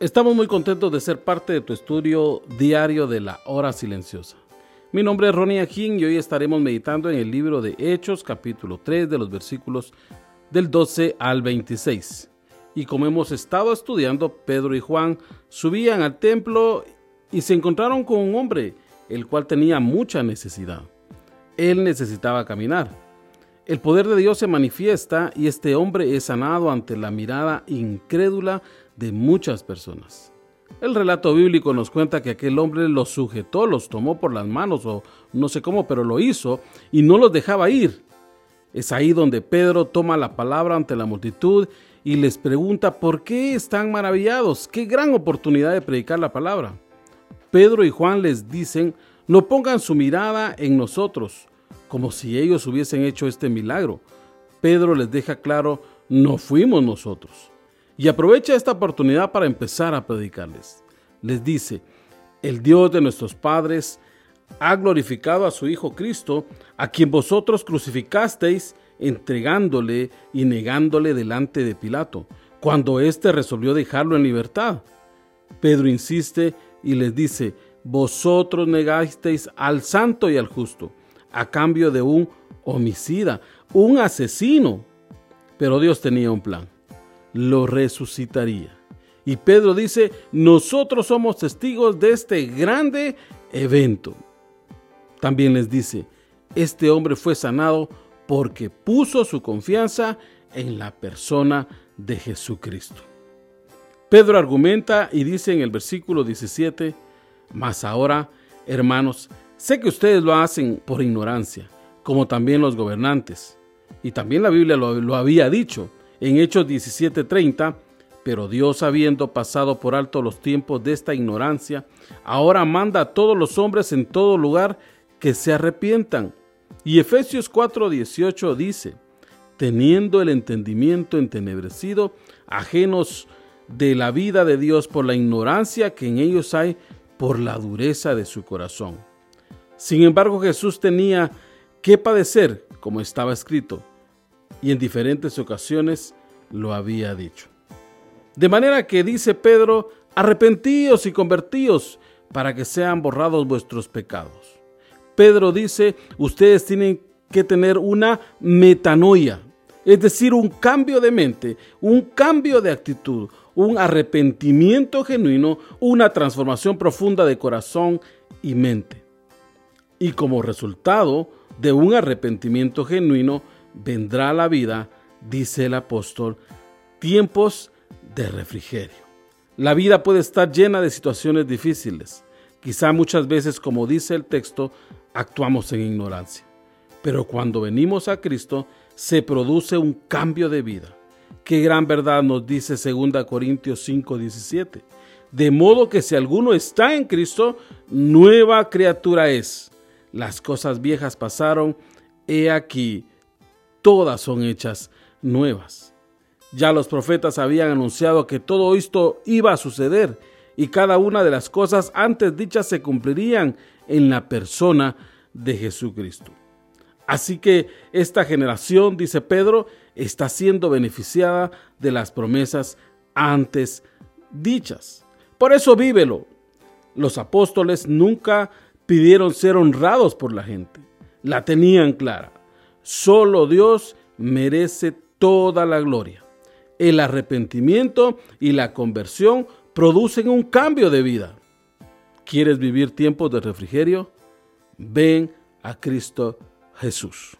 Estamos muy contentos de ser parte de tu estudio diario de la hora silenciosa. Mi nombre es Ronnie Ajín y hoy estaremos meditando en el libro de Hechos capítulo 3 de los versículos del 12 al 26. Y como hemos estado estudiando, Pedro y Juan subían al templo y se encontraron con un hombre, el cual tenía mucha necesidad. Él necesitaba caminar. El poder de Dios se manifiesta y este hombre es sanado ante la mirada incrédula de muchas personas. El relato bíblico nos cuenta que aquel hombre los sujetó, los tomó por las manos o no sé cómo, pero lo hizo y no los dejaba ir. Es ahí donde Pedro toma la palabra ante la multitud y les pregunta por qué están maravillados, qué gran oportunidad de predicar la palabra. Pedro y Juan les dicen, no pongan su mirada en nosotros, como si ellos hubiesen hecho este milagro. Pedro les deja claro, no fuimos nosotros y aprovecha esta oportunidad para empezar a predicarles. Les dice, el Dios de nuestros padres ha glorificado a su Hijo Cristo, a quien vosotros crucificasteis, entregándole y negándole delante de Pilato, cuando éste resolvió dejarlo en libertad. Pedro insiste y les dice, vosotros negasteis al santo y al justo, a cambio de un homicida, un asesino. Pero Dios tenía un plan lo resucitaría. Y Pedro dice, nosotros somos testigos de este grande evento. También les dice, este hombre fue sanado porque puso su confianza en la persona de Jesucristo. Pedro argumenta y dice en el versículo 17, mas ahora, hermanos, sé que ustedes lo hacen por ignorancia, como también los gobernantes. Y también la Biblia lo, había dicho, en Hechos 17:30, pero Dios habiendo pasado por alto los tiempos de esta ignorancia, ahora manda a todos los hombres en todo lugar que se arrepientan. Y Efesios 4:18 dice, teniendo el entendimiento entenebrecido, ajenos de la vida de Dios por la ignorancia que en ellos hay por la dureza de su corazón. Sin embargo, Jesús tenía que padecer, como estaba escrito, y en diferentes ocasiones lo había dicho. De manera que dice Pedro, arrepentíos y convertíos para que sean borrados vuestros pecados. Pedro dice, ustedes tienen que tener una metanoia, es decir, un cambio de mente, un cambio de actitud, un arrepentimiento genuino, una transformación profunda de corazón y mente. Y como resultado de un arrepentimiento genuino, vendrá la vida, dice el apóstol, tiempos de refrigerio. La vida puede estar llena de situaciones difíciles. Quizá muchas veces, como dice el texto, actuamos en ignorancia. Pero cuando venimos a Cristo, se produce un cambio de vida. Qué gran verdad nos dice 2 Corintios 5:17. De modo que si alguno está en Cristo, nueva criatura es. Las cosas viejas pasaron, he aquí, todas son hechas nuevas. Ya los profetas habían anunciado que todo esto iba a suceder y cada una de las cosas antes dichas se cumplirían en la persona de Jesucristo. Así que esta generación, dice Pedro, está siendo beneficiada de las promesas antes dichas. Por eso vívelo. Los apóstoles nunca pidieron ser honrados por la gente. La tenían clara. Solo Dios merece toda la gloria. El arrepentimiento y la conversión producen un cambio de vida. ¿Quieres vivir tiempos de refrigerio? Ven a Cristo Jesús.